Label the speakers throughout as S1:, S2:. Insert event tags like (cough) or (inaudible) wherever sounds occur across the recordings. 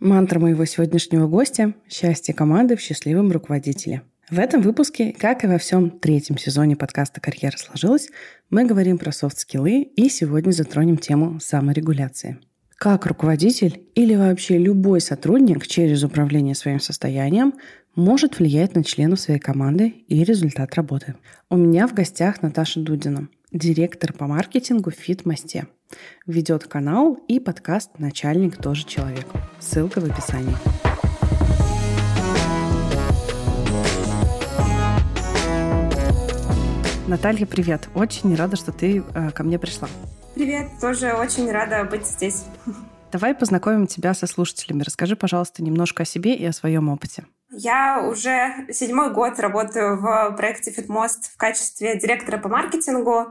S1: Мантра моего сегодняшнего гостя – счастье команды в счастливом руководителе. В этом выпуске, как и во всем третьем сезоне подкаста «Карьера сложилась», мы говорим про софт-скиллы и сегодня затронем тему саморегуляции. Как руководитель или вообще любой сотрудник через управление своим состоянием может влиять на членов своей команды и результат работы. У меня в гостях Наташа Дудина, директор по маркетингу в Фитмосте – Ведет канал и подкаст «Начальник тоже человек». Ссылка в описании. Наталья, привет. Очень рада, что ты э, ко мне пришла.
S2: Привет, тоже очень рада быть здесь.
S1: Давай познакомим тебя со слушателями. Расскажи, пожалуйста, немножко о себе и о своем опыте.
S2: Я уже седьмой год работаю в проекте FitMost в качестве директора по маркетингу.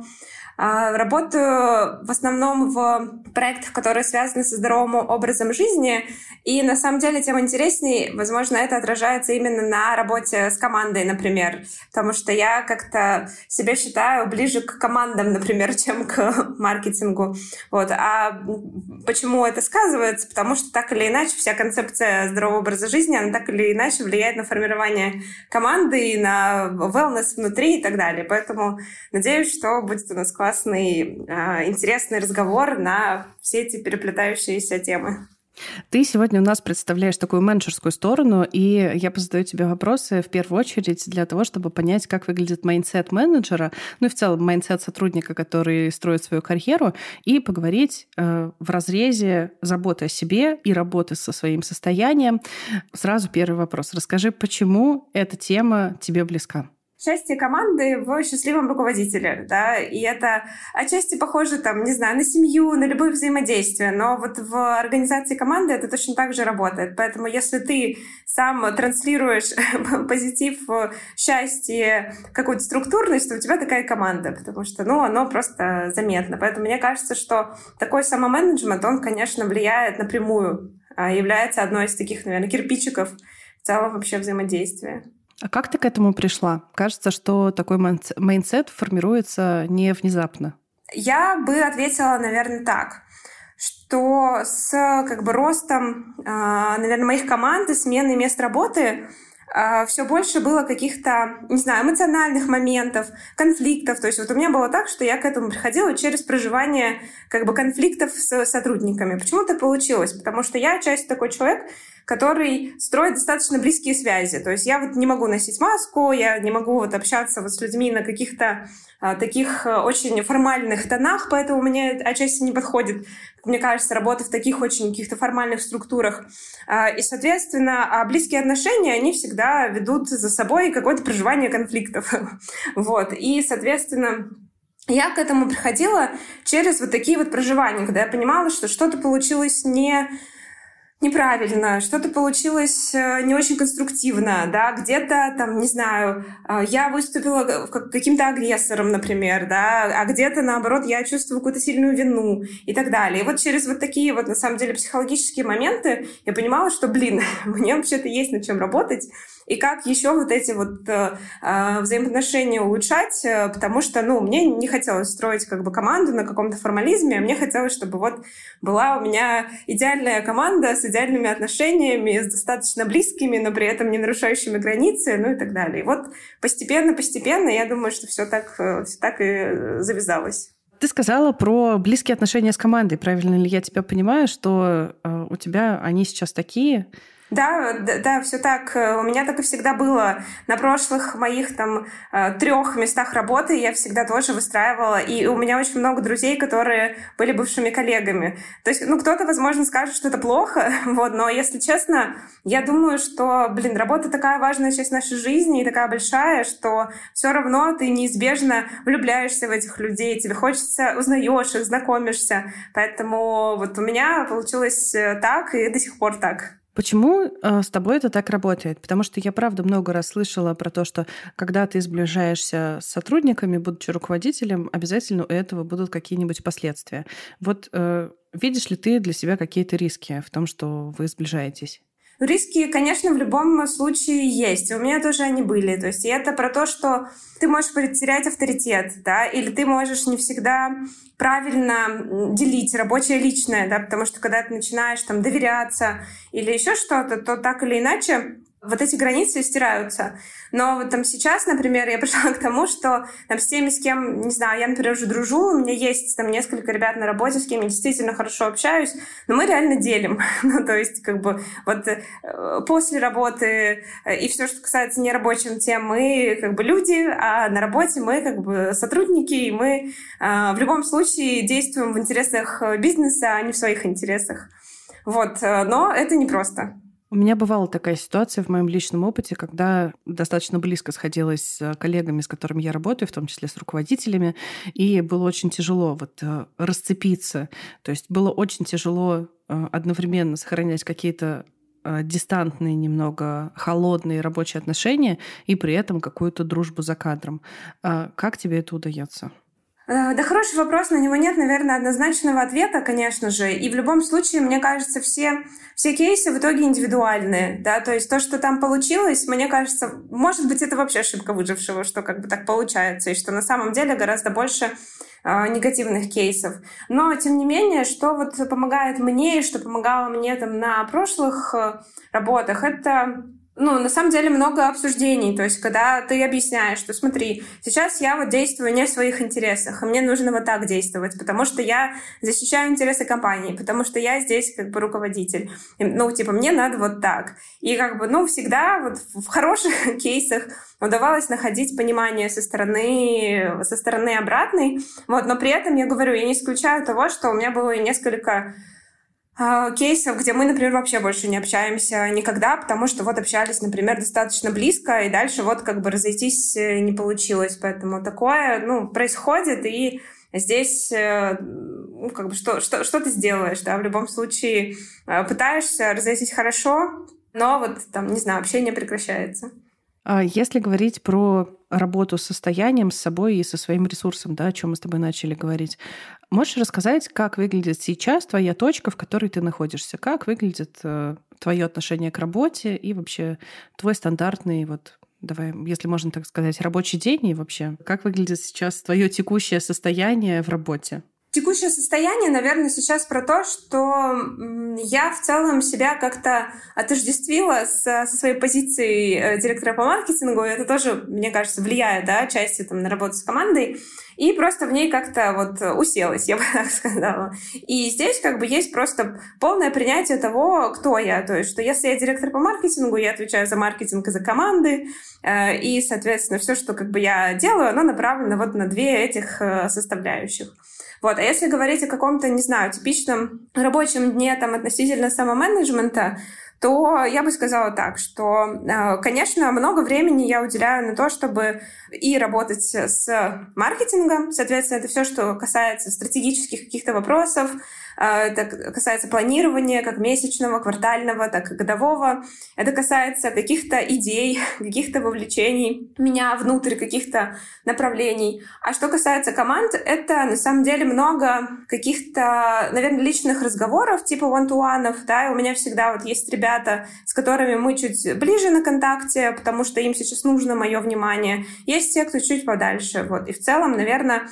S2: А, работаю в основном в проектах, которые связаны со здоровым образом жизни. И на самом деле тем интереснее, возможно, это отражается именно на работе с командой, например. Потому что я как-то себя считаю ближе к командам, например, (laughs) чем к маркетингу. Вот. А почему это сказывается? Потому что так или иначе вся концепция здорового образа жизни, она так или иначе влияет на формирование команды, на wellness внутри и так далее. Поэтому надеюсь, что будет у нас классно классный, а, интересный разговор на все эти переплетающиеся темы.
S1: Ты сегодня у нас представляешь такую менеджерскую сторону, и я позадаю тебе вопросы в первую очередь для того, чтобы понять, как выглядит mindset менеджера, ну и в целом mindset сотрудника, который строит свою карьеру, и поговорить э, в разрезе заботы о себе и работы со своим состоянием. Сразу первый вопрос. Расскажи, почему эта тема тебе близка?
S2: Счастье команды в счастливом руководителе, да, и это отчасти похоже, там, не знаю, на семью, на любые взаимодействия, но вот в организации команды это точно так же работает, поэтому если ты сам транслируешь (laughs) позитив, счастье, какую-то структурность, то у тебя такая команда, потому что, ну, оно просто заметно, поэтому мне кажется, что такой самоменеджмент, он, конечно, влияет напрямую, а является одной из таких, наверное, кирпичиков в целом вообще взаимодействия.
S1: А как ты к этому пришла? Кажется, что такой mindset формируется не внезапно.
S2: Я бы ответила, наверное, так что с как бы ростом, а, наверное, моих команд и смены мест работы а, все больше было каких-то, не знаю, эмоциональных моментов, конфликтов. То есть вот у меня было так, что я к этому приходила через проживание как бы конфликтов с сотрудниками. Почему так получилось? Потому что я часть такой человек, который строит достаточно близкие связи. То есть я вот не могу носить маску, я не могу вот общаться вот с людьми на каких-то а, таких а, очень формальных тонах, поэтому мне отчасти не подходит, мне кажется, работа в таких очень каких-то формальных структурах. А, и, соответственно, а близкие отношения, они всегда ведут за собой какое-то проживание конфликтов. (laughs) вот. И, соответственно, я к этому приходила через вот такие вот проживания, когда я понимала, что что-то получилось не неправильно, что-то получилось э, не очень конструктивно, да, где-то там, не знаю, э, я выступила каким-то агрессором, например, да, а где-то, наоборот, я чувствую какую-то сильную вину и так далее. И вот через вот такие вот, на самом деле, психологические моменты я понимала, что, блин, (laughs) мне вообще-то есть над чем работать, и как еще вот эти вот э, э, взаимоотношения улучшать, э, потому что, ну, мне не хотелось строить как бы команду на каком-то формализме, а мне хотелось, чтобы вот была у меня идеальная команда с идеальными отношениями, с достаточно близкими, но при этом не нарушающими границы, ну и так далее. И вот постепенно-постепенно, я думаю, что все так, э, все так и завязалось.
S1: Ты сказала про близкие отношения с командой. Правильно ли я тебя понимаю, что э, у тебя они сейчас такие,
S2: да, да, да, все так. У меня так и всегда было. На прошлых моих там э, трех местах работы я всегда тоже выстраивала. И у меня очень много друзей, которые были бывшими коллегами. То есть, ну, кто-то, возможно, скажет, что это плохо, (laughs) вот, но, если честно, я думаю, что, блин, работа такая важная часть нашей жизни и такая большая, что все равно ты неизбежно влюбляешься в этих людей, тебе хочется, узнаешь их, знакомишься. Поэтому вот у меня получилось э, так и до сих пор так.
S1: Почему э, с тобой это так работает? Потому что я, правда, много раз слышала про то, что когда ты сближаешься с сотрудниками, будучи руководителем, обязательно у этого будут какие-нибудь последствия. Вот э, видишь ли ты для себя какие-то риски в том, что вы сближаетесь?
S2: Риски, конечно, в любом случае есть. У меня тоже они были. То есть это про то, что ты можешь потерять авторитет, да, или ты можешь не всегда правильно делить рабочее и личное, да, потому что когда ты начинаешь там доверяться или еще что-то, то так или иначе вот эти границы стираются. Но вот там сейчас, например, я (laughs) пришла к тому, что там с теми, с кем, не знаю, я, например, уже дружу, у меня есть там несколько ребят на работе, с кем я действительно хорошо общаюсь, но мы реально делим. (laughs) ну, то есть, как бы, вот э, после работы э, и все, что касается нерабочих тем, мы как бы люди, а на работе мы как бы сотрудники, и мы э, в любом случае действуем в интересах бизнеса, а не в своих интересах. Вот, но это непросто.
S1: У меня бывала такая ситуация в моем личном опыте, когда достаточно близко сходилась с коллегами, с которыми я работаю, в том числе с руководителями, и было очень тяжело вот э, расцепиться. То есть было очень тяжело э, одновременно сохранять какие-то э, дистантные, немного холодные рабочие отношения и при этом какую-то дружбу за кадром. А как тебе это удается?
S2: Э, да, хороший вопрос, на него нет, наверное, однозначного ответа, конечно же. И в любом случае, мне кажется, все, все кейсы в итоге индивидуальные, да, то есть то, что там получилось, мне кажется, может быть, это вообще ошибка выжившего, что как бы так получается, и что на самом деле гораздо больше э, негативных кейсов. Но, тем не менее, что вот помогает мне и что помогало мне там на прошлых э, работах, это ну, на самом деле много обсуждений. То есть, когда ты объясняешь, что смотри, сейчас я вот действую не в своих интересах, и мне нужно вот так действовать, потому что я защищаю интересы компании, потому что я здесь как бы руководитель. И, ну, типа, мне надо вот так. И как бы, ну, всегда вот в хороших (laughs) кейсах удавалось находить понимание со стороны, со стороны обратной. Вот, но при этом я говорю, я не исключаю того, что у меня было несколько а, кейсов, где мы, например, вообще больше не общаемся никогда, потому что вот общались, например, достаточно близко, и дальше вот как бы разойтись э, не получилось. Поэтому такое, ну, происходит, и здесь э, ну, как бы что, что, что ты сделаешь, да, в любом случае э, пытаешься разойтись хорошо, но вот там, не знаю, общение прекращается.
S1: А если говорить про работу с состоянием, с собой и со своим ресурсом, да, о чем мы с тобой начали говорить, можешь рассказать, как выглядит сейчас твоя точка, в которой ты находишься? Как выглядит э, твое отношение к работе и вообще твой стандартный вот давай, если можно так сказать, рабочий день и вообще, как выглядит сейчас твое текущее состояние в работе?
S2: Текущее состояние, наверное, сейчас про то, что я в целом себя как-то отождествила со, со своей позицией э, директора по маркетингу. Это тоже, мне кажется, влияет, да, части там на работу с командой. И просто в ней как-то вот уселась, я бы (laughs) так сказала. И здесь как бы есть просто полное принятие того, кто я. То есть, что если я директор по маркетингу, я отвечаю за маркетинг и за команды. Э, и, соответственно, все, что как бы я делаю, оно направлено вот на две этих э, составляющих. Вот. А если говорить о каком-то, не знаю, типичном рабочем дне там относительно самоменеджмента, то я бы сказала так, что, э, конечно, много времени я уделяю на то, чтобы и работать с маркетингом, соответственно, это все, что касается стратегических каких-то вопросов, это касается планирования как месячного, квартального, так и годового. Это касается каких-то идей, (laughs) каких-то вовлечений меня внутрь каких-то направлений. А что касается команд, это на самом деле много каких-то, наверное, личных разговоров, типа one-to-one, да, и у меня всегда вот есть ребята, с которыми мы чуть ближе на контакте, потому что им сейчас нужно мое внимание. Есть те, кто чуть подальше, вот. И в целом, наверное, а,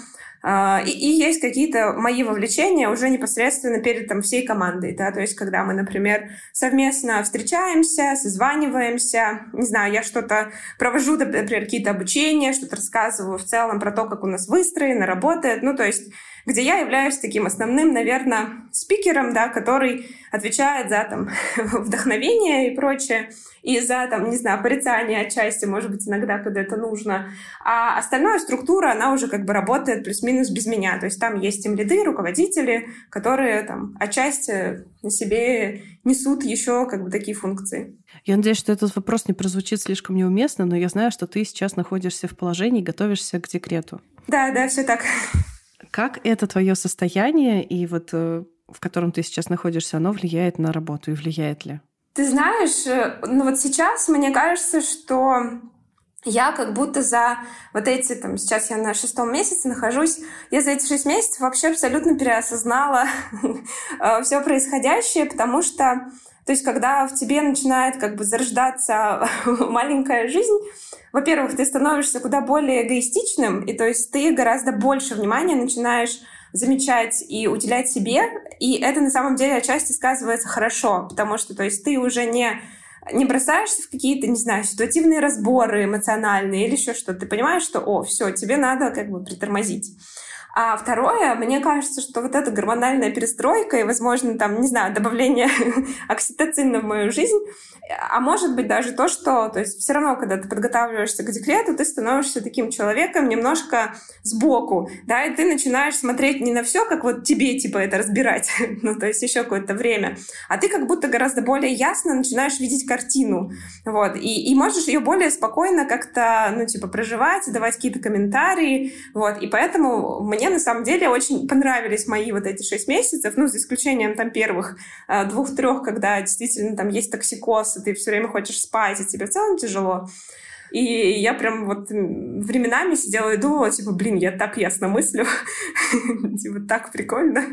S2: и, и есть какие-то мои вовлечения уже непосредственно перед там, всей командой. Да? То есть, когда мы, например, совместно встречаемся, созваниваемся, не знаю, я что-то провожу, например, какие-то обучения, что-то рассказываю в целом про то, как у нас выстроено, работает. Ну, то есть где я являюсь таким основным, наверное, спикером, да, который отвечает за там (laughs) вдохновение и прочее, и за там, не знаю, порицание отчасти, может быть, иногда, когда это нужно. А остальная структура, она уже как бы работает плюс-минус без меня. То есть там есть тем лиды, руководители, которые там отчасти на себе несут еще как бы такие функции.
S1: Я надеюсь, что этот вопрос не прозвучит слишком неуместно, но я знаю, что ты сейчас находишься в положении готовишься к декрету.
S2: Да, да, все так.
S1: Как это твое состояние и вот э, в котором ты сейчас находишься, оно влияет на работу и влияет ли?
S2: Ты знаешь, э, ну вот сейчас мне кажется, что я как будто за вот эти, там, сейчас я на шестом месяце нахожусь, я за эти шесть месяцев вообще абсолютно переосознала (laughs) э, все происходящее, потому что То есть, когда в тебе начинает как бы зарождаться (laughs) маленькая жизнь, во-первых, ты становишься куда более эгоистичным, и то есть ты гораздо больше внимания начинаешь замечать и уделять себе, и это на самом деле отчасти сказывается хорошо, потому что, то есть, ты уже не не бросаешься в какие-то, не знаю, ситуативные разборы эмоциональные или еще что-то. Ты понимаешь, что, о, все, тебе надо как бы притормозить. А второе, мне кажется, что вот эта гормональная перестройка и, возможно, там, не знаю, добавление (laughs) окситоцина в мою жизнь, а может быть даже то, что, то есть все равно, когда ты подготавливаешься к декрету, ты становишься таким человеком немножко сбоку, да, и ты начинаешь смотреть не на все, как вот тебе, типа, это разбирать, (laughs) ну, то есть еще какое-то время, а ты как будто гораздо более ясно начинаешь видеть картину, вот, и, и можешь ее более спокойно как-то, ну, типа, проживать, давать какие-то комментарии, вот, и поэтому мне мне на самом деле очень понравились мои вот эти шесть месяцев, ну, за исключением там первых э, двух-трех, когда действительно там есть токсикоз, и ты все время хочешь спать, и тебе в целом тяжело. И я прям вот временами сидела и думала, типа, блин, я так ясно мыслю, (laughs) типа, так прикольно.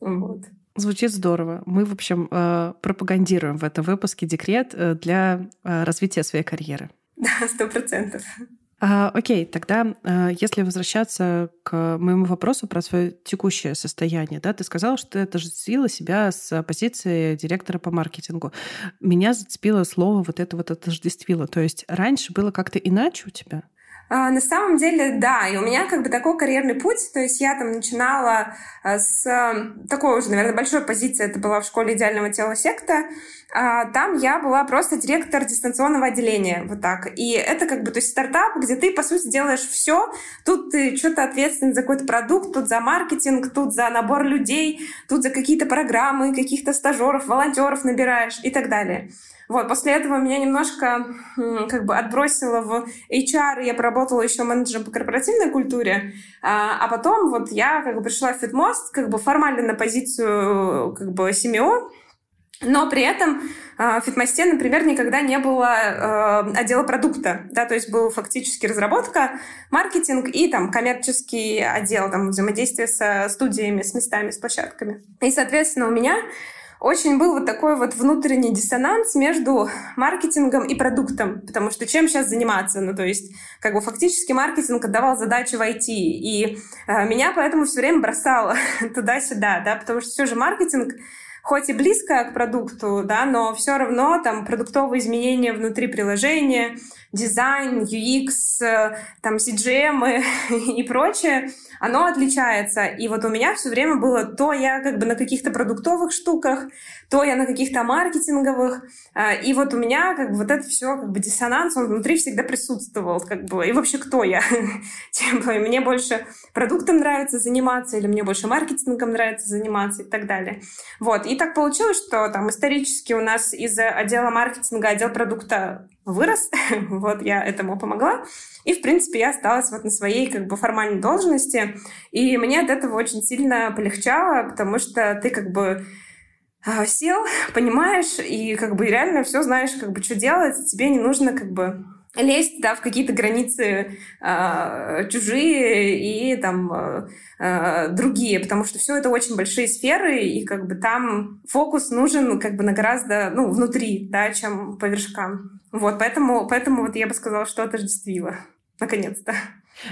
S2: Вот.
S1: Звучит здорово. Мы, в общем, э, пропагандируем в этом выпуске декрет э, для развития своей карьеры.
S2: Да, сто процентов.
S1: А, окей, тогда а, если возвращаться к моему вопросу про свое текущее состояние, да, ты сказала, что ты отождествила себя с позиции директора по маркетингу. Меня зацепило слово вот это вот отождествило. То есть раньше было как-то иначе у тебя?
S2: А, на самом деле, да, и у меня как бы такой карьерный путь, то есть я там начинала а, с такой уже, наверное, большой позиции, это была в школе идеального тела секта, а, там я была просто директор дистанционного отделения, вот так. И это как бы, то есть стартап, где ты, по сути, делаешь все. Тут ты что-то ответственен за какой-то продукт, тут за маркетинг, тут за набор людей, тут за какие-то программы, каких-то стажеров, волонтеров набираешь и так далее. Вот, после этого меня немножко как бы отбросило в HR, я поработала еще менеджером по корпоративной культуре, а, а потом вот я как бы пришла в Фитмост, как бы формально на позицию как бы семио, но при этом э, в Фитмосте, например, никогда не было э, отдела продукта, да, то есть был фактически разработка, маркетинг и там коммерческий отдел, там взаимодействие со студиями, с местами, с площадками. И, соответственно, у меня очень был вот такой вот внутренний диссонанс между маркетингом и продуктом, потому что чем сейчас заниматься? Ну, то есть, как бы фактически маркетинг отдавал задачи в IT, и э, меня поэтому все время бросало (laughs) туда-сюда, да, потому что все же маркетинг хоть и близко к продукту, да, но все равно там продуктовые изменения внутри приложения, дизайн, UX, там CGM (laughs) и прочее, оно отличается. И вот у меня все время было то я как бы на каких-то продуктовых штуках, то я на каких-то маркетинговых. А, и вот у меня как бы вот это все как бы диссонанс, он внутри всегда присутствовал. Как бы, и вообще кто я? (laughs) Типа, мне больше продуктом нравится заниматься, или мне больше маркетингом нравится заниматься и так далее. Вот. И так получилось, что там исторически у нас из отдела маркетинга отдел продукта вырос. (laughs) вот я этому помогла. И, в принципе, я осталась вот на своей как бы формальной должности. И мне от этого очень сильно полегчало, потому что ты как бы а, сел, (laughs) понимаешь, и как бы реально все знаешь, как бы что делать, тебе не нужно как бы лезть да, в какие-то границы э, чужие и там э, другие, потому что все это очень большие сферы, и как бы там фокус нужен как бы на гораздо, ну, внутри, да, чем по вершкам. Вот, поэтому, поэтому вот я бы сказала, что отождествила, наконец-то.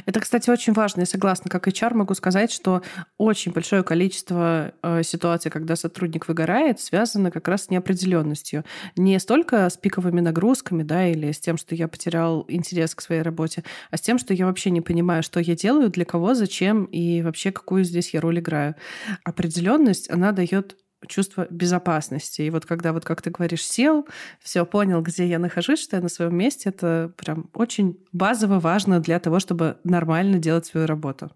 S1: Это, кстати, очень важно. Я согласна. Как HR могу сказать, что очень большое количество э, ситуаций, когда сотрудник выгорает, связано как раз с неопределенностью. Не столько с пиковыми нагрузками, да, или с тем, что я потерял интерес к своей работе, а с тем, что я вообще не понимаю, что я делаю, для кого, зачем и вообще какую здесь я роль играю. Определенность, она дает чувство безопасности. И вот когда, вот как ты говоришь, сел, все понял, где я нахожусь, что я на своем месте, это прям очень базово важно для того, чтобы нормально делать свою работу.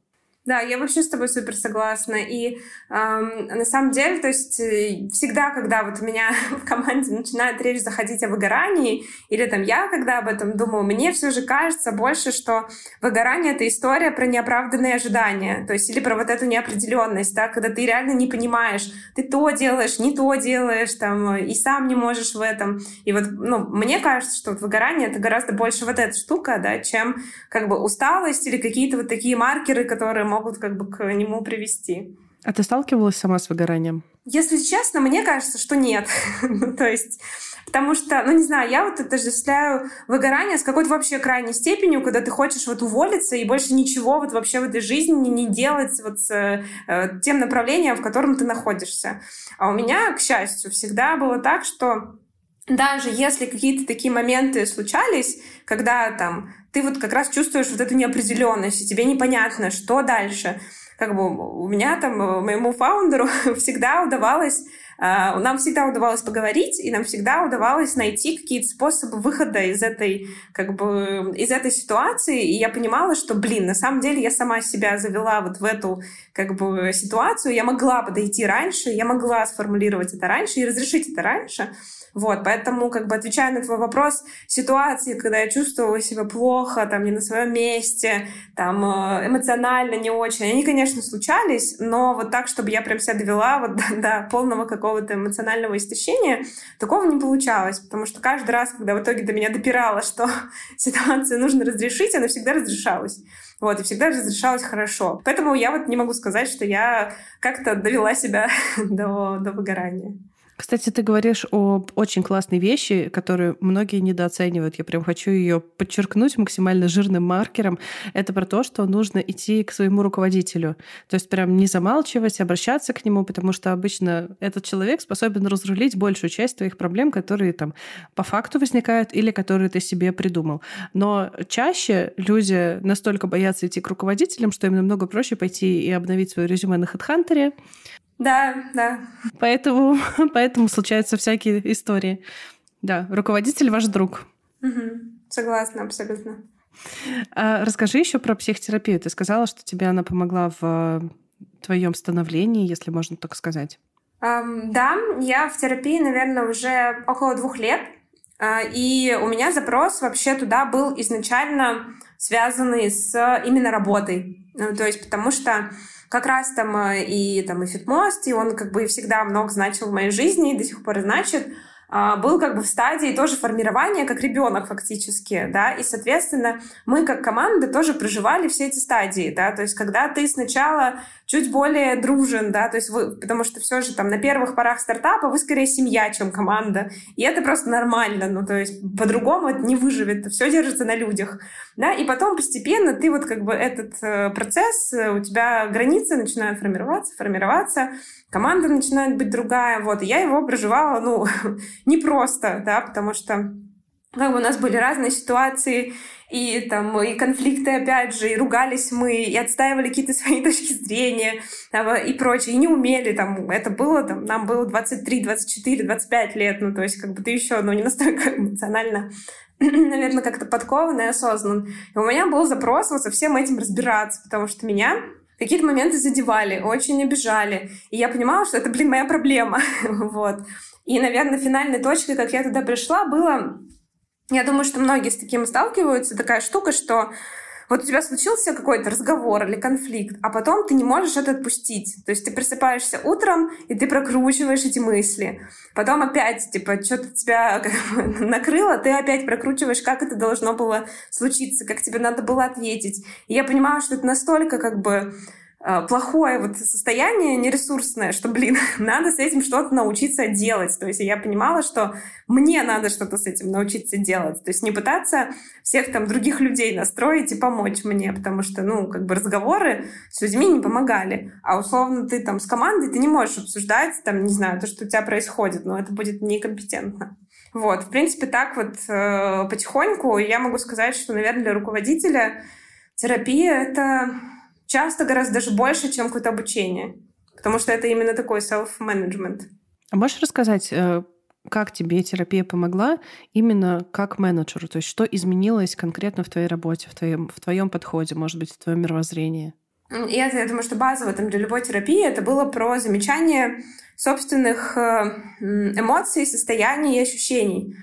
S2: Да, я вообще с тобой супер согласна. И эм, на самом деле, то есть э, всегда, когда вот у меня (laughs) в команде начинает речь заходить о выгорании, или там я, когда об этом думаю, мне все же кажется больше, что выгорание — это история про неоправданные ожидания, то есть или про вот эту неопределенность, да, когда ты реально не понимаешь, ты то делаешь, не то делаешь, там, и сам не можешь в этом. И вот, ну, мне кажется, что вот выгорание — это гораздо больше вот эта штука, да, чем как бы усталость или какие-то вот такие маркеры, которые могут как бы к нему привести.
S1: А ты сталкивалась сама с выгоранием?
S2: Если честно, мне кажется, что нет. (laughs) Ну, то есть Потому что, ну не знаю, я вот отождествляю выгорание с какой-то вообще крайней степенью, когда ты хочешь вот уволиться и больше ничего вот вообще в этой жизни не делать вот с э, тем направлением, в котором ты находишься. А у меня, к счастью, всегда было так, что даже если какие-то такие моменты случались, когда там ты вот как раз чувствуешь вот эту неопределенность, и тебе непонятно, что дальше, как бы у меня там, э, моему фаундеру (laughs) всегда удавалось а, нам всегда удавалось поговорить, и нам всегда удавалось найти какие-то способы выхода из этой, как бы, из этой ситуации. И я понимала, что, блин, на самом деле я сама себя завела вот в эту, как бы, ситуацию. Я могла подойти раньше, я могла сформулировать это раньше и разрешить это раньше. Вот, поэтому, как бы, отвечая на твой вопрос, ситуации, когда я чувствовала себя плохо, там, не на своем месте, там, э, эмоционально не очень, они, конечно, случались, но вот так, чтобы я прям себя довела вот до, (laughs) до полного какого-то эмоционального истощения, такого не получалось, потому что каждый раз, когда в итоге до меня допирало, что (laughs) ситуацию нужно разрешить, она всегда разрешалась. Вот, и всегда разрешалась хорошо. Поэтому я вот не могу сказать, что я как-то довела себя (laughs) до, до выгорания.
S1: Кстати, ты говоришь о очень классной вещи, которую многие недооценивают. Я прям хочу ее подчеркнуть максимально жирным маркером. Это про то, что нужно идти к своему руководителю. То есть прям не замалчивать, обращаться к нему, потому что обычно этот человек способен разрулить большую часть твоих проблем, которые там по факту возникают или которые ты себе придумал. Но чаще люди настолько боятся идти к руководителям, что им намного проще пойти и обновить свое резюме на HeadHunter,
S2: да, да.
S1: Поэтому, (laughs) поэтому случаются всякие истории. Да, руководитель ваш друг.
S2: Угу. Согласна, абсолютно.
S1: А расскажи еще про психотерапию. Ты сказала, что тебе она помогла в твоем становлении, если можно так сказать.
S2: Um, да, я в терапии, наверное, уже около двух лет. Uh, и у меня запрос вообще туда был изначально связанный с именно работой. Ну, то есть потому что как раз там э, и там и Фитмост, и он как бы всегда много значил в моей жизни, и до сих пор значит. А, был как бы в стадии тоже формирования, как ребенок фактически, да, и, соответственно, мы как команда тоже проживали все эти стадии, да, то есть когда ты сначала чуть более дружен, да, то есть вы, потому что все же там на первых порах стартапа вы скорее семья, чем команда, и это просто нормально, ну, то есть по-другому это не выживет, все держится на людях, да, и потом постепенно ты вот как бы этот э, процесс, э, у тебя границы начинают формироваться, формироваться, команда начинает быть другая, вот, и я его проживала, ну, (laughs) непросто, да, потому что как бы у нас были разные ситуации, и там и конфликты, опять же, и ругались мы, и отстаивали какие-то (laughs) свои точки зрения там, и прочее, и не умели, там, это было, там, нам было 23, 24, 25 лет, ну, то есть, как бы ты еще, ну, не настолько эмоционально (clears throat) наверное, как-то подкован и осознан. И у меня был запрос вот со всем этим разбираться, потому что меня какие-то моменты задевали, очень обижали. И я понимала, что это, блин, моя проблема. (laughs) вот. И, наверное, финальной точкой, как я туда пришла, было... Я думаю, что многие с таким сталкиваются. Такая штука, что вот у тебя случился какой-то разговор или конфликт, а потом ты не можешь это отпустить. То есть ты просыпаешься утром, и ты прокручиваешь эти мысли. Потом опять, типа, что-то тебя (laughs) накрыло, ты опять прокручиваешь, как это должно было случиться, как тебе надо было ответить. И я понимаю, что это настолько как бы плохое вот состояние нересурсное, что, блин, (laughs) надо с этим что-то научиться делать. То есть я понимала, что мне надо что-то с этим научиться делать. То есть не пытаться всех там других людей настроить и помочь мне, потому что, ну, как бы разговоры с людьми не помогали. А условно ты там с командой, ты не можешь обсуждать, там, не знаю, то, что у тебя происходит, но это будет некомпетентно. Вот, в принципе, так вот э, потихоньку я могу сказать, что, наверное, для руководителя терапия — это часто гораздо даже больше, чем какое-то обучение. Потому что это именно такой self-management.
S1: А можешь рассказать, э, как тебе терапия помогла именно как менеджеру? То есть что изменилось конкретно в твоей работе, в твоем, в твоем подходе, может быть, в твоем мировоззрении?
S2: Это, я думаю, что базово там, для любой терапии это было про замечание собственных э, эмоций, состояний и ощущений.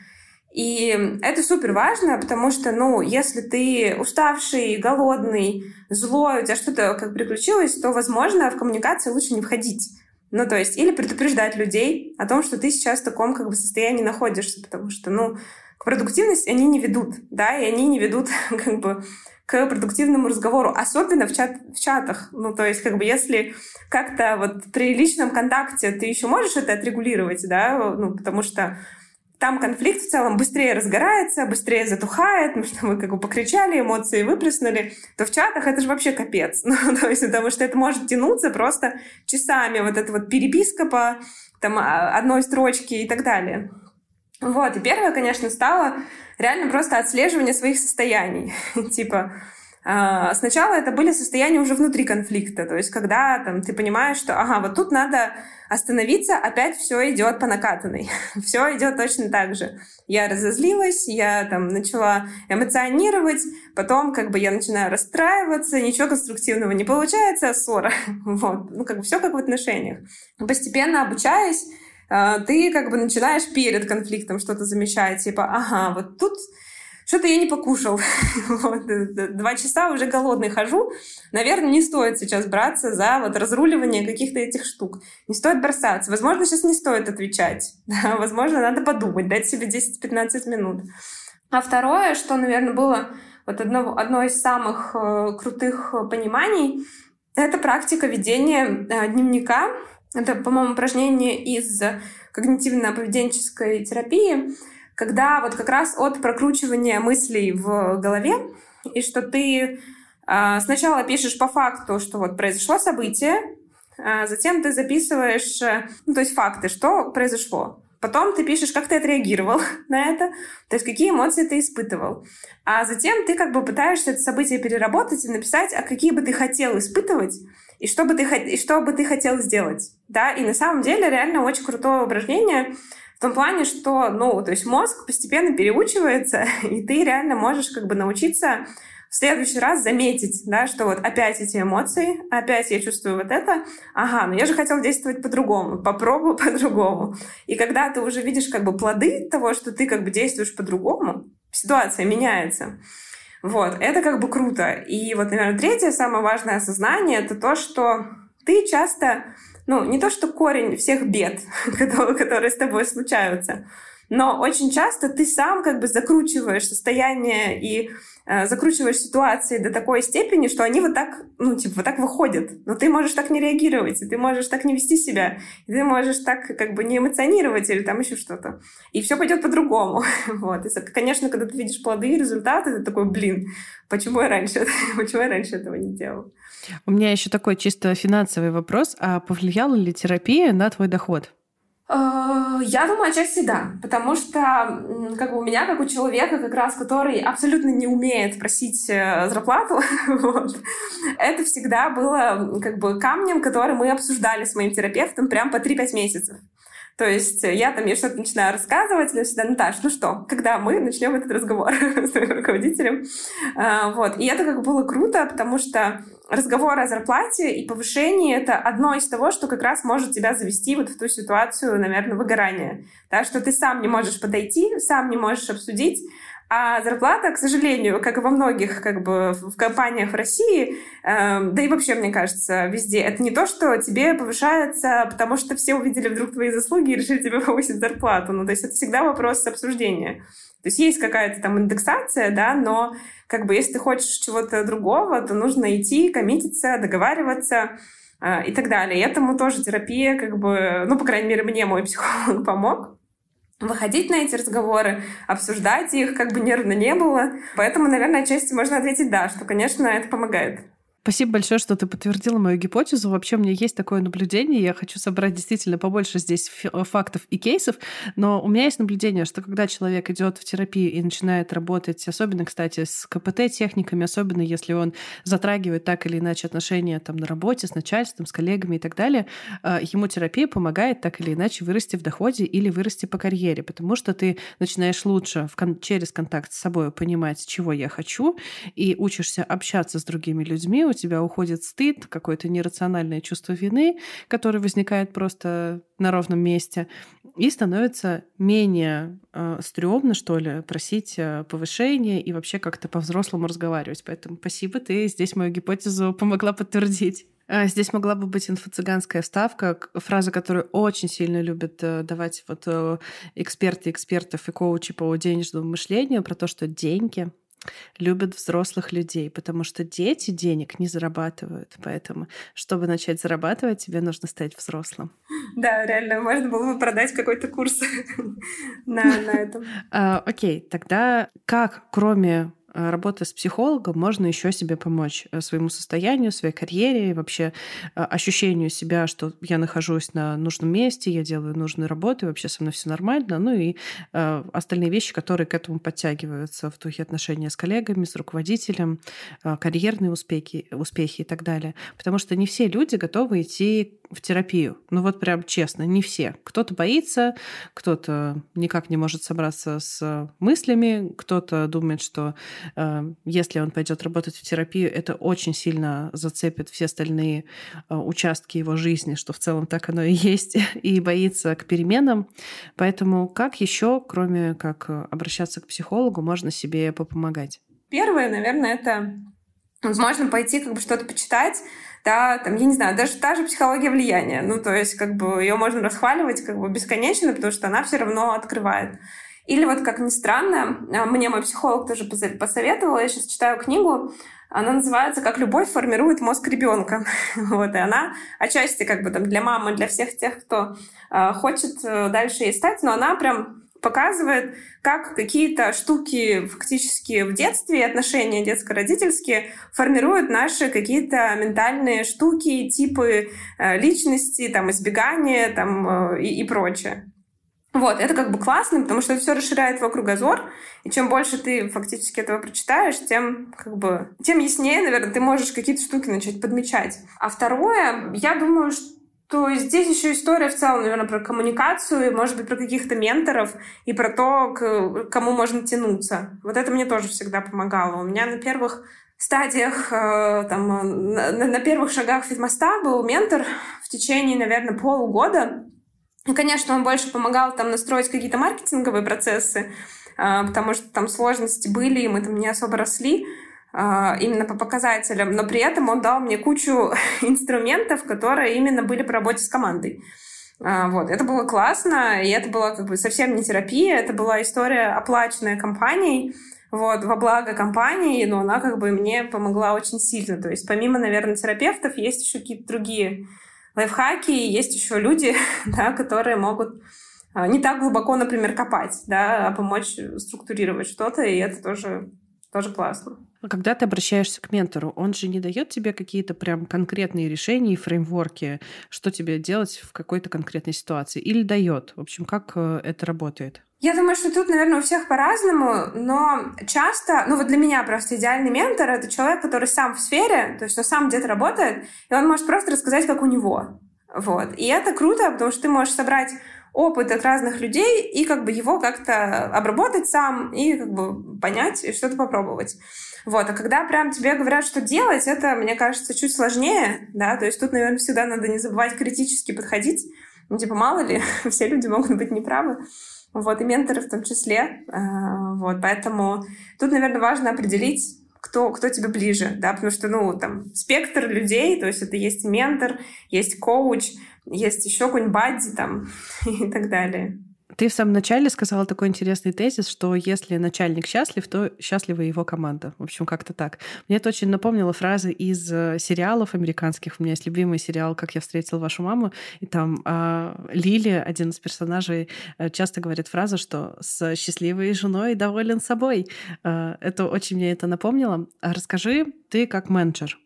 S2: И это супер важно, потому что, ну, если ты уставший, голодный, злой, у тебя что-то как приключилось, то, возможно, в коммуникации лучше не входить. Ну, то есть, или предупреждать людей о том, что ты сейчас в таком как бы состоянии находишься, потому что, ну, к продуктивности они не ведут, да, и они не ведут (laughs) как бы к продуктивному разговору, особенно в, чат, в чатах. Ну, то есть, как бы, если как-то вот при личном контакте ты еще можешь это отрегулировать, да, ну, потому что там конфликт в целом быстрее разгорается, быстрее затухает, (laughs) ну, что мы как бы покричали, эмоции выплеснули, то в чатах это же вообще капец. (laughs) Ну, то есть, потому что это может тянуться просто часами, вот эта вот переписка по там, а, одной строчке и так далее. Вот, и первое, конечно, стало реально просто отслеживание своих состояний. (laughs) типа, а, Сначала это были состояния уже внутри конфликта, то есть когда там, ты понимаешь, что ага, вот тут надо остановиться, опять все идет по накатанной, (laughs) все идет точно так же. Я разозлилась, я там начала эмоционировать, потом как бы я начинаю расстраиваться, ничего конструктивного не получается, ссора. (laughs) вот. Ну, как бы все как в отношениях. Постепенно обучаясь, а, ты как бы начинаешь перед конфликтом что-то замечать, типа, ага, вот тут что-то я не покушал. (laughs) вот, два часа уже голодный хожу. Наверное, не стоит сейчас браться за вот разруливание каких-то этих штук. Не стоит бросаться. Возможно, сейчас не стоит отвечать. (laughs) Возможно, надо подумать, дать себе 10-15 минут. А второе, что, наверное, было вот одно, одно из самых э, крутых пониманий, это практика ведения э, дневника. Это, по-моему, упражнение из когнитивно-поведенческой терапии когда вот как раз от прокручивания мыслей в голове, и что ты э, сначала пишешь по факту, что вот произошло событие, а затем ты записываешь, э, ну, то есть факты, что произошло. Потом ты пишешь, как ты отреагировал (laughs) на это, то есть какие эмоции ты испытывал. А затем ты как бы пытаешься это событие переработать и написать, а какие бы ты хотел испытывать, и что бы ты, и что бы ты хотел сделать. Да? И на самом деле реально очень крутое упражнение, в том плане, что, ну, то есть мозг постепенно переучивается, (laughs) и ты реально можешь как бы научиться в следующий раз заметить, да, что вот опять эти эмоции, опять я чувствую вот это, ага, но я же хотел действовать по-другому, попробую (laughs) по-другому. И когда ты уже видишь как бы плоды того, что ты как бы действуешь по-другому, ситуация меняется. Вот, это как бы круто. И вот, наверное, третье самое важное осознание — это то, что ты часто ну, не то что корень всех бед, (laughs) которые с тобой случаются, но очень часто ты сам как бы закручиваешь состояние и э, закручиваешь ситуации до такой степени, что они вот так, ну, типа, вот так выходят. Но ты можешь так не реагировать, и ты можешь так не вести себя, и ты можешь так как бы не эмоционировать или там еще что-то. И все пойдет по-другому. (laughs) вот. И, конечно, когда ты видишь плоды и результаты, ты такой, блин, почему я раньше, (laughs) почему я раньше этого не делал?
S1: У меня еще такой чисто финансовый вопрос. А повлияла ли терапия на твой доход?
S2: Э, я думаю, отчасти да, потому что как бы у меня, как у человека, как раз, который абсолютно не умеет просить э, зарплату, (laughs) вот, это всегда было как бы камнем, который мы обсуждали с моим терапевтом прям по 3-5 месяцев. То есть я там ей что-то начинаю рассказывать, она всегда, Наташ, ну что, когда мы начнем этот разговор (laughs) с своим руководителем? А, вот. И это как было круто, потому что разговор о зарплате и повышении — это одно из того, что как раз может тебя завести вот в ту ситуацию, наверное, выгорания. Да, что ты сам не можешь подойти, сам не можешь обсудить, а зарплата, к сожалению, как и во многих как бы, в компаниях в России, э, да и вообще, мне кажется, везде, это не то, что тебе повышается, потому что все увидели вдруг твои заслуги и решили тебе (laughs) повысить зарплату. Ну, то есть это всегда вопрос обсуждения. То есть есть какая-то там индексация, да, но как бы если ты хочешь чего-то другого, то нужно идти, коммититься, договариваться э, и так далее. И этому тоже терапия, как бы, ну, по крайней мере, мне мой психолог (laughs) помог выходить на эти разговоры, обсуждать их, как бы нервно не было. Поэтому, наверное, отчасти можно ответить «да», что, конечно, это помогает.
S1: Спасибо большое, что ты подтвердила мою гипотезу. Вообще у меня есть такое наблюдение. Я хочу собрать действительно побольше здесь э, фактов и кейсов. Но у меня есть наблюдение, что когда человек идет в терапию и начинает работать, особенно, кстати, с КПТ-техниками, особенно если он затрагивает так или иначе отношения там, на работе с начальством, с коллегами и так далее, э, ему терапия помогает так или иначе вырасти в доходе или вырасти по карьере, потому что ты начинаешь лучше кон- через контакт с собой понимать, чего я хочу, и учишься общаться с другими людьми, у тебя уходит стыд, какое-то нерациональное чувство вины, которое возникает просто на ровном месте, и становится менее э, стрёмно, что ли, просить э, повышения и вообще как-то по-взрослому разговаривать. Поэтому спасибо, ты здесь мою гипотезу помогла подтвердить. А, здесь могла бы быть инфо-цыганская вставка, фраза, которую очень сильно любят э, давать вот э, эксперты экспертов и коучи по денежному мышлению про то, что деньги любят взрослых людей, потому что дети денег не зарабатывают. Поэтому, чтобы начать зарабатывать, тебе нужно стать взрослым.
S2: Да, реально, можно было бы продать какой-то курс (laughs) на, на этом. (laughs)
S1: А, окей, тогда как, кроме работая с психологом, можно еще себе помочь э, своему состоянию, своей карьере, вообще э, ощущению себя, что я нахожусь на нужном месте, я делаю нужную работу, и вообще со мной все нормально, ну и остальные вещи, которые к этому подтягиваются в духе отношения с коллегами, с руководителем, карьерные успехи, успехи и так далее. Потому что не все люди готовы идти в терапию. Ну вот прям честно, не все. Кто-то боится, кто-то никак не может собраться с мыслями, кто-то думает, что э, если он пойдет работать в терапию, это очень сильно зацепит все остальные э, участки его жизни, что в целом так оно и есть, (laughs) и боится к переменам. Поэтому как еще, кроме как обращаться к психологу, можно себе попомогать?
S2: Первое, наверное, это можно пойти как бы что-то почитать, да, там, я не знаю, даже та же психология влияния, ну, то есть, как бы, ее можно расхваливать, как бы, бесконечно, потому что она все равно открывает. Или вот, как ни странно, а, мне мой психолог тоже посоветовал, я сейчас читаю книгу, она называется «Как любовь формирует мозг ребенка». (laughs) вот, и она отчасти как бы там для мамы, для всех тех, кто э, хочет дальше ей стать, но она прям показывает, как какие-то штуки фактически в детстве, отношения детско-родительские формируют наши какие-то ментальные штуки, типы э, личности, там, избегания там, э, и, и прочее. Вот, это как бы классно, потому что это все расширяет твой кругозор, и чем больше ты фактически этого прочитаешь, тем как бы, тем яснее, наверное, ты можешь какие-то штуки начать подмечать. А второе, я думаю, что то здесь еще история в целом, наверное, про коммуникацию, может быть, про каких-то менторов и про то, к кому можно тянуться. Вот это мне тоже всегда помогало. У меня на первых стадиях, э, там, на, на первых шагах фитмоста был ментор в течение, наверное, полугода. И, конечно, он больше помогал там настроить какие-то маркетинговые процессы, э, потому что там сложности были, и мы там не особо росли. А, именно по показателям, но при этом он дал мне кучу (laughs) инструментов, которые именно были по работе с командой. А, вот, это было классно, и это была как бы совсем не терапия, это была история, оплаченная компанией, вот, во благо компании, но она как бы мне помогла очень сильно. То есть помимо, наверное, терапевтов есть еще какие-то другие лайфхаки, есть еще люди, (laughs) да, которые могут а, не так глубоко, например, копать, да, а помочь структурировать что-то, и это тоже, тоже классно.
S1: А когда ты обращаешься к ментору, он же не дает тебе какие-то прям конкретные решения и фреймворки, что тебе делать в какой-то конкретной ситуации, или дает? В общем, как э, это работает?
S2: Я думаю, что тут, наверное, у всех по-разному, но часто, ну вот для меня просто идеальный ментор — это человек, который сам в сфере, то есть он сам где-то работает, и он может просто рассказать, как у него. Вот. И это круто, потому что ты можешь собрать опыт от разных людей и как бы его как-то обработать сам и как бы понять и что-то попробовать. Вот, а когда прям тебе говорят, что делать, это, мне кажется, чуть сложнее, да, то есть тут, наверное, всегда надо не забывать критически подходить, ну, типа, мало ли, (laughs) все люди могут быть неправы, вот, и менторы в том числе, а, вот, поэтому тут, наверное, важно определить, кто, кто тебе ближе, да, потому что, ну, там, спектр людей, то есть это есть ментор, есть коуч, есть еще какой-нибудь бадди там (laughs) и так далее.
S1: Ты в самом начале сказала такой интересный тезис, что если начальник счастлив, то счастлива его команда. В общем, как-то так. Мне это очень напомнило фразы из э, сериалов американских. У меня есть любимый сериал «Как я встретил вашу маму», и там э, Лили, один из персонажей, э, часто говорит фразу, что с счастливой женой доволен собой. Э, это очень мне это напомнило. А расскажи, ты как менеджер,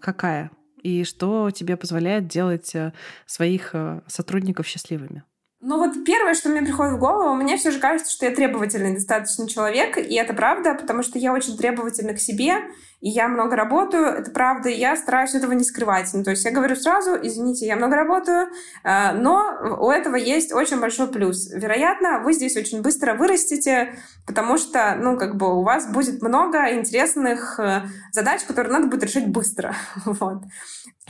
S1: какая? И что тебе позволяет делать э, своих э, сотрудников счастливыми?
S2: Ну вот первое, что мне приходит в голову, мне все же кажется, что я требовательный достаточно человек, и это правда, потому что я очень требовательна к себе, и я много работаю, это правда, и я стараюсь этого не скрывать. Ну, то есть я говорю сразу, извините, я много работаю, э, но у этого есть очень большой плюс. Вероятно, вы здесь очень быстро вырастете, потому что, ну, как бы у вас будет много интересных э, задач, которые надо будет решить быстро. (laughs) Вот.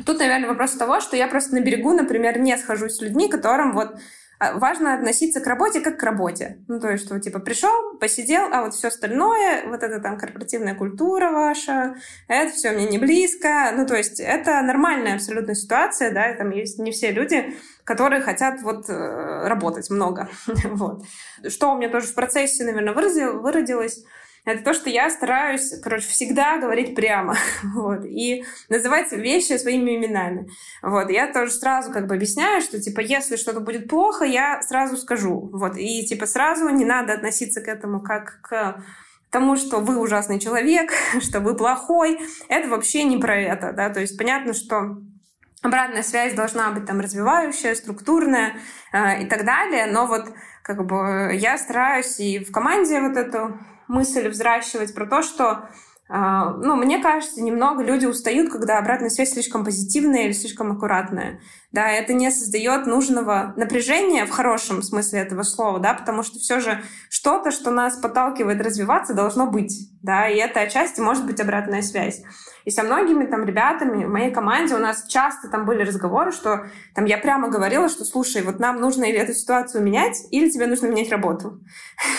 S2: Тут, наверное, вопрос того, что я просто на берегу, например, не схожусь с людьми, которым вот важно относиться к работе как к работе. Ну, то есть, что, типа, пришел, посидел, а вот все остальное, вот это там корпоративная культура ваша, это все мне не близко. Ну, то есть, это нормальная абсолютно ситуация, да, там есть не все люди, которые хотят вот э, работать много. (laughs) вот. Что у меня тоже в процессе, наверное, выродилось, это то, что я стараюсь, короче, всегда говорить прямо, (laughs) вот, и называть вещи своими именами, вот. Я тоже сразу как бы объясняю, что, типа, если что-то будет плохо, я сразу скажу, вот, и, типа, сразу не надо относиться к этому как к тому, что вы ужасный человек, (laughs) что вы плохой, это вообще не про это, да, то есть понятно, что обратная связь должна быть там развивающая, структурная э, и так далее, но вот как бы я стараюсь и в команде вот эту мысль взращивать про то, что а, ну, мне кажется, немного люди устают, когда обратная связь слишком позитивная или слишком аккуратная. Да, это не создает нужного напряжения в хорошем смысле этого слова, да, потому что все же что-то, что нас подталкивает развиваться, должно быть, да, и это отчасти может быть обратная связь. И со многими там ребятами в моей команде у нас часто там были разговоры, что там я прямо говорила, что слушай, вот нам нужно или эту ситуацию менять, или тебе нужно менять работу.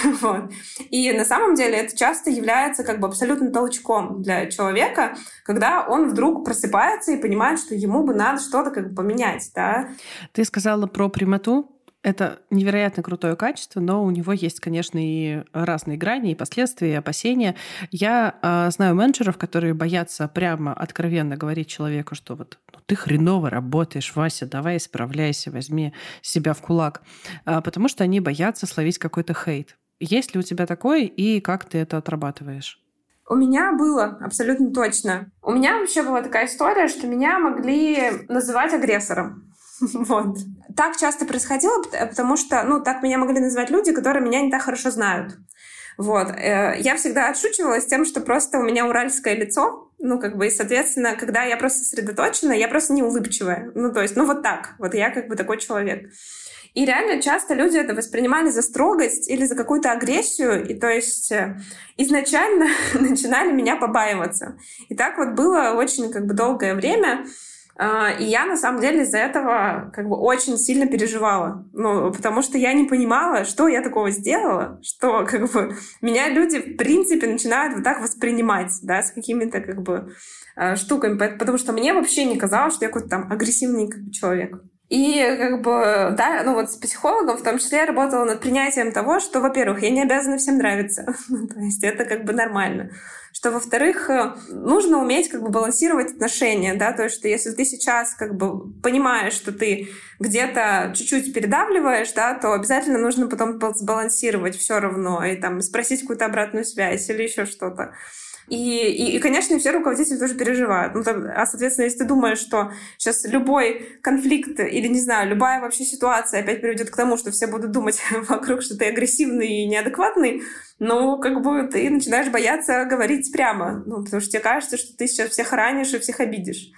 S2: (laughs) вот. И на самом деле это часто является как бы абсолютно толчком для человека, когда он вдруг просыпается и понимает, что ему бы надо что-то как бы поменять. Да?
S1: Ты сказала про прямоту. Это невероятно крутое качество, но у него есть, конечно, и разные грани, и последствия, и опасения. Я э, знаю менеджеров, которые боятся прямо откровенно говорить человеку, что вот ну, ты хреново работаешь, Вася, давай исправляйся, возьми себя в кулак, э, потому что они боятся словить какой-то хейт. Есть ли у тебя такое, и как ты это отрабатываешь?
S2: У меня было, абсолютно точно. У меня вообще была такая история, что меня могли называть агрессором. (laughs) Вот. Так часто происходило, потому что, ну, так меня могли называть люди, которые меня не так хорошо знают. Вот. Э, я всегда отшучивалась тем, что просто у меня уральское лицо, ну, как бы, и, соответственно, когда я просто сосредоточена, я просто не улыбчивая. Ну, то есть, ну, вот так. Вот я как бы такой человек. И реально часто люди это воспринимали за строгость или за какую-то агрессию, и то есть э, изначально (laughs) начинали меня побаиваться. И так вот было очень как бы долгое время. А, и я, на самом деле, из-за этого как бы очень сильно переживала. Ну, потому что я не понимала, что я такого сделала, что как бы меня люди, в принципе, начинают вот так воспринимать, да, с какими-то как бы а, штуками. Потому что мне вообще не казалось, что я какой-то там агрессивный как бы, человек. И как бы, да, ну вот с психологом в том числе я работала над принятием того, что, во-первых, я не обязана всем нравиться. (laughs) Ну, то есть это как бы нормально. Что, во-вторых, э, нужно уметь как бы балансировать отношения, да, то есть что если ты сейчас как бы понимаешь, что ты где-то чуть-чуть передавливаешь, да, то обязательно нужно потом сбалансировать все равно и там спросить какую-то обратную связь или еще что-то. И, и, и, конечно, все руководители тоже переживают. Ну, там, а, соответственно, если ты думаешь, что сейчас любой конфликт или, не знаю, любая вообще ситуация опять приведет к тому, что все будут думать (laughs) вокруг, что ты агрессивный и неадекватный, ну, как бы ты начинаешь бояться говорить прямо, ну, потому что тебе кажется, что ты сейчас всех ранишь и всех обидишь.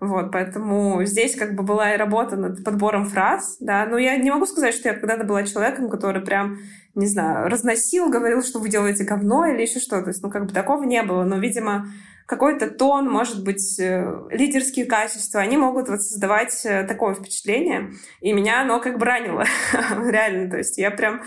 S2: Вот, поэтому здесь как бы была и работа над подбором фраз, да, но я не могу сказать, что я когда-то была человеком, который прям не знаю, разносил, говорил, что вы делаете говно или еще что. То есть, ну, как бы такого не было. Но, видимо, какой-то тон, может быть, э, лидерские качества, они могут вот создавать э, такое впечатление. И меня оно как бы ранило. (laughs) Реально. То есть я прям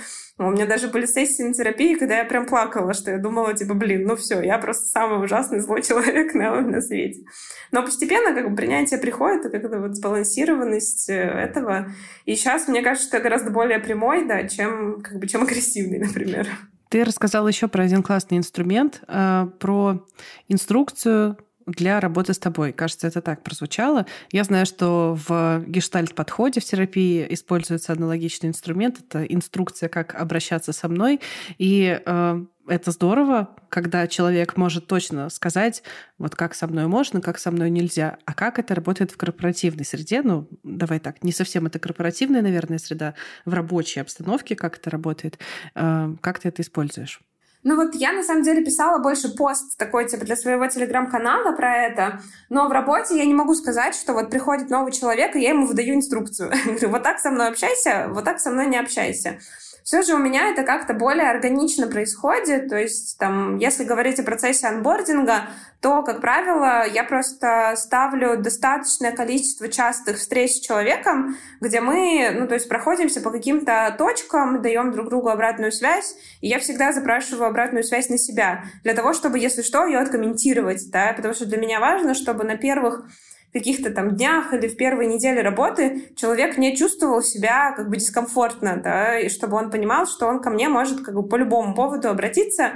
S2: у меня даже были сессии на терапии, когда я прям плакала, что я думала, типа, блин, ну все, я просто самый ужасный злой (laughs) человек на, на свете. Но постепенно как бы принятие приходит, и как-то вот сбалансированность э, этого. И сейчас, мне кажется, что я гораздо более прямой, да, чем, как бы, чем агрессивный, (laughs) например.
S1: Ты рассказал еще про один классный инструмент, э, про инструкцию для работы с тобой. Кажется, это так прозвучало. Я знаю, что в гештальт-подходе в терапии используется аналогичный инструмент. Это инструкция, как обращаться со мной. И э, это здорово, когда человек может точно сказать, вот как со мной можно, как со мной нельзя. А как это работает в корпоративной среде? Ну, давай так, не совсем это корпоративная, наверное, среда, в рабочей обстановке, как это работает. Э, как ты это используешь?
S2: Ну вот я на самом деле писала больше пост такой типа для своего телеграм-канала про это, но в работе я не могу сказать, что вот приходит новый человек, и я ему выдаю инструкцию. (laughs) вот так со мной общайся, вот так со мной не общайся. Все же у меня это как-то более органично происходит. То есть, там, если говорить о процессе анбординга, то, как правило, я просто ставлю достаточное количество частых встреч с человеком, где мы, ну, то есть проходимся по каким-то точкам, даем друг другу обратную связь, и я всегда запрашиваю обратную связь на себя, для того, чтобы, если что, ее откомментировать, да, потому что для меня важно, чтобы на первых каких-то там днях или в первой неделе работы человек не чувствовал себя как бы дискомфортно, да, и чтобы он понимал, что он ко мне может как бы по любому поводу обратиться,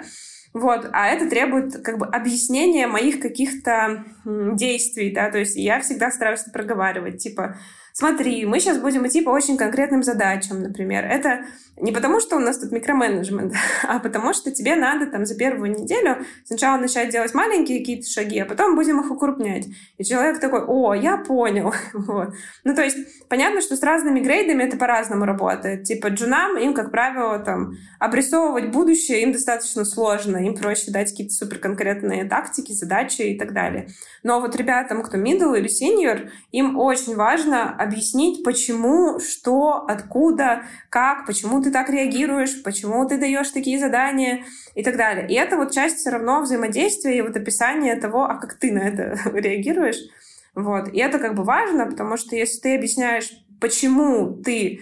S2: вот, а это требует как бы объяснения моих каких-то действий, да, то есть я всегда стараюсь проговаривать, типа, смотри, мы сейчас будем идти по очень конкретным задачам, например. Это не потому, что у нас тут микроменеджмент, (laughs) а потому что тебе надо там за первую неделю сначала начать делать маленькие какие-то шаги, а потом будем их укрупнять. И человек такой, о, я понял. (laughs) вот. Ну, то есть, понятно, что с разными грейдами это по-разному работает. Типа джунам, им, как правило, там, обрисовывать будущее им достаточно сложно. Им проще дать какие-то суперконкретные тактики, задачи и так далее. Но вот ребятам, кто middle или senior, им очень важно объяснить, почему, что, откуда, как, почему ты так реагируешь, почему ты даешь такие задания и так далее. И это вот часть все равно взаимодействия и вот описания того, а как ты на это (laughs) реагируешь. Вот. И это как бы важно, потому что если ты объясняешь, почему ты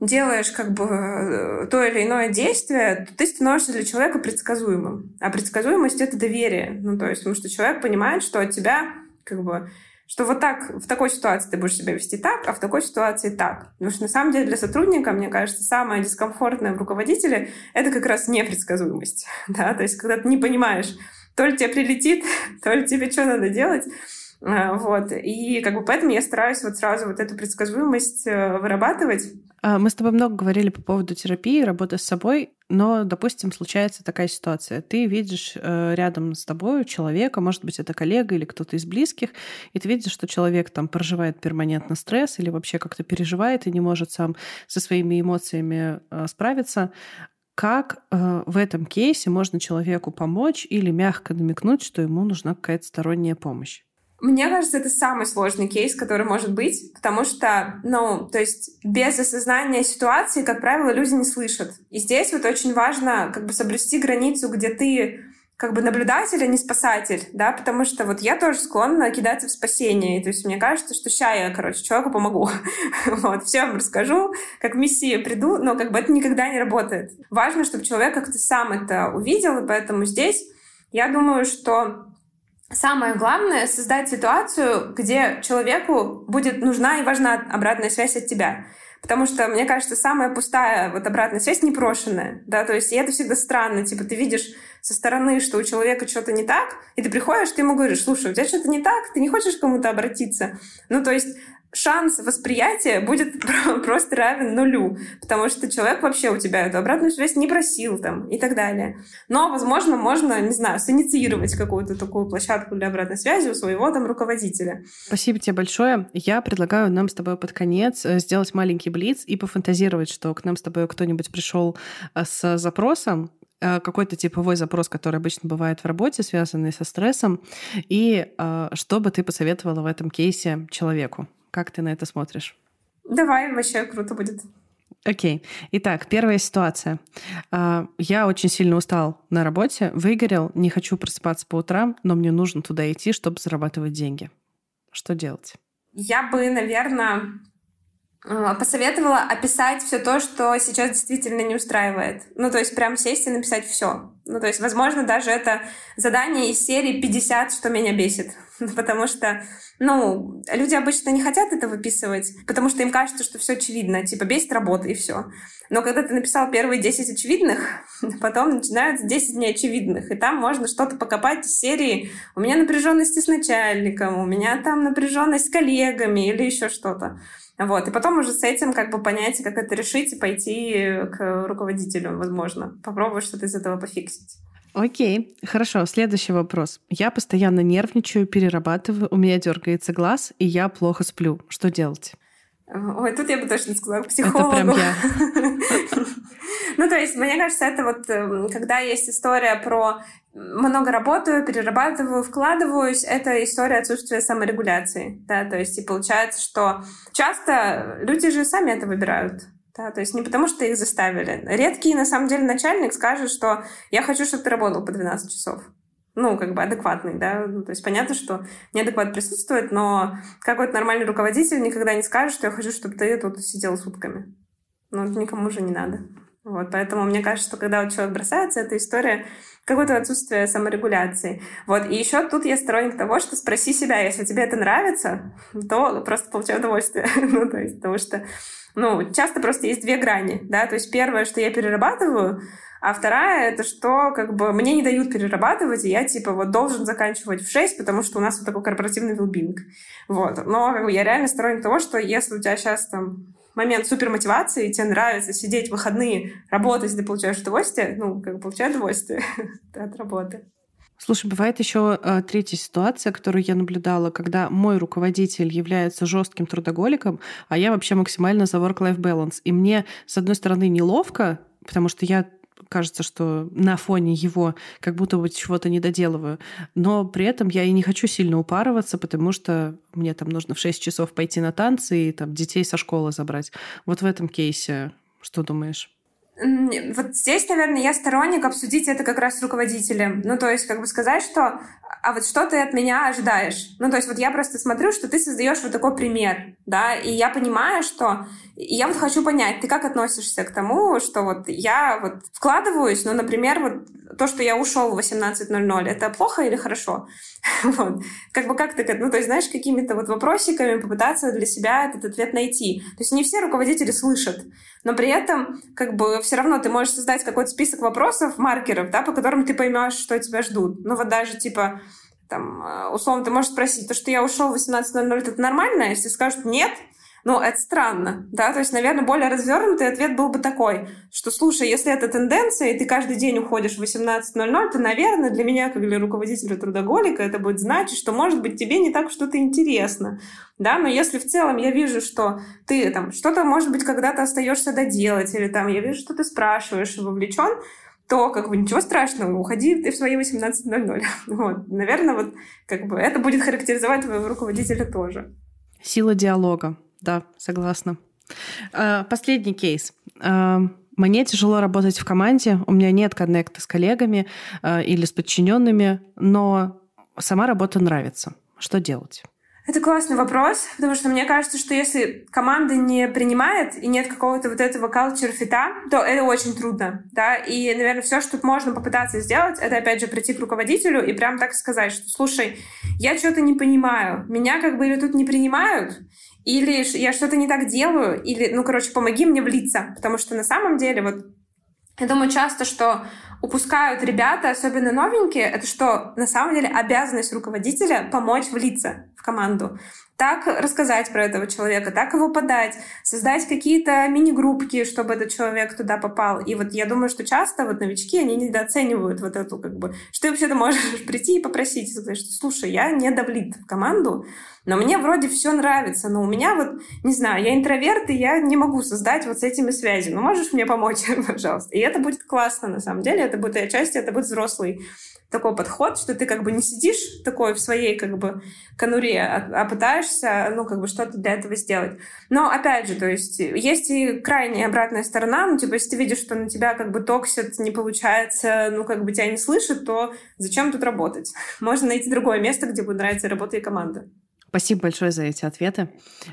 S2: делаешь как бы э, то или иное действие, то ты становишься для человека предсказуемым. А предсказуемость — это доверие. Ну, то есть, потому что человек понимает, что от тебя как бы что вот так, в такой ситуации ты будешь себя вести так, а в такой ситуации так. Потому что на самом деле для сотрудника, мне кажется, самое дискомфортное в руководителе — это как раз непредсказуемость. (laughs) Да? То есть когда ты не понимаешь, то ли тебе прилетит, (laughs) то ли тебе что надо делать, вот. И как бы поэтому я стараюсь вот сразу вот эту предсказуемость э, вырабатывать.
S1: А, мы с тобой много говорили по поводу терапии, работы с собой, но, допустим, случается такая ситуация. Ты видишь э, рядом с тобой человека, может быть, это коллега или кто-то из близких, и ты видишь, что человек там проживает перманентно стресс или вообще как-то переживает и не может сам со своими эмоциями э, справиться. Как в этом кейсе можно человеку помочь или мягко намекнуть, что ему нужна какая-то сторонняя помощь?
S2: Мне кажется, это самый сложный кейс, который может быть, потому что, ну, то есть без осознания ситуации, как правило, люди не слышат. И здесь вот очень важно как бы соблюсти границу, где ты как бы наблюдатель, а не спасатель, да, потому что вот я тоже склонна кидаться в спасение, то есть мне кажется, что ща я, короче, человеку помогу, (laughs) вот, все вам расскажу, как мессия приду, но как бы это никогда не работает. Важно, чтобы человек как-то сам это увидел, и поэтому здесь я думаю, что Самое главное — создать ситуацию, где человеку будет нужна и важна обратная связь от тебя. Потому что, мне кажется, самая пустая вот обратная связь непрошенная, да, то есть и это всегда странно, типа ты видишь со стороны, что у человека что-то не так, и ты приходишь, ты ему говоришь, слушай, у тебя что-то не так, ты не хочешь к кому-то обратиться. Ну, то есть шанс восприятия будет (laughs) просто равен нулю, потому что человек вообще у тебя эту обратную связь не просил там и так далее. Но, возможно, можно, не знаю, синициировать какую-то такую площадку для обратной связи у своего там руководителя.
S1: Спасибо тебе большое. Я предлагаю нам с тобой под конец э, сделать маленький блиц и пофантазировать, что к нам с тобой кто-нибудь пришел э, с запросом, э, какой-то типовой запрос, который обычно бывает в работе, связанный со стрессом, и что бы ты посоветовала в этом кейсе человеку? Как ты на это смотришь?
S2: Давай, вообще круто будет.
S1: Окей. Итак, первая ситуация. А, я очень сильно устал на работе, выгорел, не хочу просыпаться по утрам, но мне нужно туда идти, чтобы зарабатывать деньги. Что делать?
S2: Я бы, наверное, посоветовала описать все то, что сейчас действительно не устраивает. Ну, то есть прям сесть и написать все. Ну, то есть, возможно, даже это задание из серии 50, что меня бесит. (laughs) потому что, ну, люди обычно не хотят это выписывать, потому что им кажется, что все очевидно, типа бесит работа и все. Но когда ты написал первые 10 очевидных, (laughs) потом начинаются 10 неочевидных, и там можно что-то покопать из серии «У меня напряженности с начальником», «У меня там напряженность с коллегами» или еще что-то. Вот. И потом уже с этим как бы понять, как это решить и пойти к руководителю, возможно. Попробовать что-то из этого пофиксить.
S1: Окей, хорошо. Следующий вопрос. Я постоянно нервничаю, перерабатываю, у меня дергается глаз, и я плохо сплю. Что делать?
S2: Ой, тут я бы точно сказала к психологу. Это прям я. (laughs) Ну, то есть, мне кажется, это вот, эм, когда есть история про много работаю, перерабатываю, вкладываюсь, это история отсутствия саморегуляции, да, то есть, и получается, что часто люди же сами это выбирают, Да, то есть не потому, что их заставили. Редкий, на самом деле, начальник скажет, что я хочу, чтобы ты работал по 12 часов. Ну, как бы адекватный, да. Ну, то есть понятно, что неадекват присутствует, но какой-то нормальный руководитель никогда не скажет, что я хочу, чтобы ты тут сидел сутками. Ну, это никому же не надо. Вот, поэтому мне кажется, что когда вот человек бросается, эта история какое-то отсутствие саморегуляции. Вот, и еще тут я сторонник того, что спроси себя, если тебе это нравится, то просто получай удовольствие. (laughs) ну, то есть, потому что, ну, часто просто есть две грани, да, то есть первое, что я перерабатываю, а вторая — это что, как бы, мне не дают перерабатывать, и я, типа, вот должен заканчивать в 6, потому что у нас вот такой корпоративный билбинг. Вот. Но как бы, я реально сторонник того, что если у тебя сейчас там момент супермотивации, и тебе нравится сидеть в выходные, работать, ты получаешь удовольствие, ну, как бы получай удовольствие (laughs) от работы.
S1: Слушай, бывает еще э, третья ситуация, которую я наблюдала, когда мой руководитель является жестким трудоголиком, а я вообще максимально за work-life balance. И мне, с одной стороны, неловко, потому что я кажется, что на фоне его как будто бы чего-то не доделываю. Но при этом я и не хочу сильно упарываться, потому что мне там нужно в 6 часов пойти на танцы и там детей со школы забрать. Вот в этом кейсе что думаешь?
S2: Вот здесь, наверное, я сторонник обсудить это как раз с руководителем. Ну, то есть, как бы сказать, что а вот что ты от меня ожидаешь? Ну, то есть вот я просто смотрю, что ты создаешь вот такой пример, да, и я понимаю, что... И я вот хочу понять, ты как относишься к тому, что вот я вот вкладываюсь, ну, например, вот то, что я ушел в 18.00, это плохо или хорошо? (laughs) вот. Как бы как ты, ну, то есть, знаешь, какими-то вот вопросиками попытаться для себя этот ответ найти. То есть не все руководители слышат, но при этом как бы все равно ты можешь создать какой-то список вопросов, маркеров, да, по которым ты поймешь, что тебя ждут. Ну, вот даже типа там, э, условно, ты можешь спросить, то, что я ушел в 18.00, это нормально? Если скажут нет, ну, это странно, да, то есть, наверное, более развернутый ответ был бы такой, что, слушай, если это тенденция, и ты каждый день уходишь в 18.00, то, наверное, для меня, как для руководителя трудоголика, это будет значить, что, может быть, тебе не так что-то интересно, да, но если в целом я вижу, что ты там что-то, может быть, когда-то остаешься доделать, или там я вижу, что ты спрашиваешь вовлечен, то как бы ничего страшного, уходи ты в свои 18.00. (laughs) Вот. Наверное, вот как бы это будет характеризовать твоего руководителя тоже.
S1: Сила диалога. Да, согласна. А, последний кейс. А, мне тяжело работать в команде, у меня нет коннекта с коллегами а, или с подчиненными, но сама работа нравится. Что делать?
S2: Это классный вопрос, потому что мне кажется, что если команда не принимает и нет какого-то вот этого culture фита, то это очень трудно, да, и, наверное, все, что можно попытаться сделать, это, опять же, прийти к руководителю и прям так сказать, что, слушай, я что-то не понимаю, меня как бы или тут не принимают, или я что-то не так делаю, или, ну, короче, помоги мне влиться, потому что на самом деле вот я думаю часто, что упускают ребята, особенно новенькие, это что на самом деле обязанность руководителя помочь влиться команду так рассказать про этого человека, так его подать, создать какие-то мини-группки, чтобы этот человек туда попал. И вот я думаю, что часто вот новички, они недооценивают вот эту как бы, что ты вообще-то можешь (laughs) прийти и попросить, и сказать, что слушай, я не давлит в команду, но мне вроде все нравится, но у меня вот, не знаю, я интроверт, и я не могу создать вот с этими связи. Ну, можешь мне помочь, (laughs) пожалуйста? И это будет классно, на самом деле. Это будет отчасти, это будет взрослый такой подход, что ты как бы не сидишь такой в своей как бы конуре, а, а пытаешься, ну, как бы что-то для этого сделать. Но, опять же, то есть есть и крайняя обратная сторона, ну, типа, если ты видишь, что на тебя как бы токсит, не получается, ну, как бы тебя не слышат, то зачем тут работать? (laughs) Можно найти другое место, где будет нравиться работа и команда.
S1: Спасибо большое за эти ответы.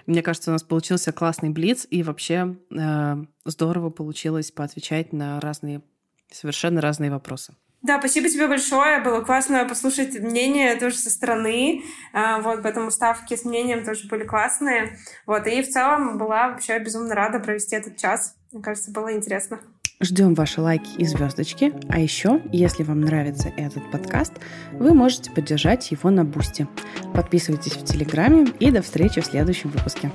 S1: Мне кажется, у нас получился классный блиц, и вообще э, здорово получилось поотвечать на разные, совершенно разные вопросы.
S2: Да, спасибо тебе большое. Было классно послушать мнение тоже со стороны. А, вот, поэтому вставки с мнением тоже были классные. Вот, и в целом была вообще безумно рада провести этот час. Мне кажется, было интересно.
S1: Ждем ваши лайки и звездочки. А еще, если вам нравится этот подкаст, вы можете поддержать его на Boosty. Подписывайтесь в Телеграме и до встречи в следующем выпуске.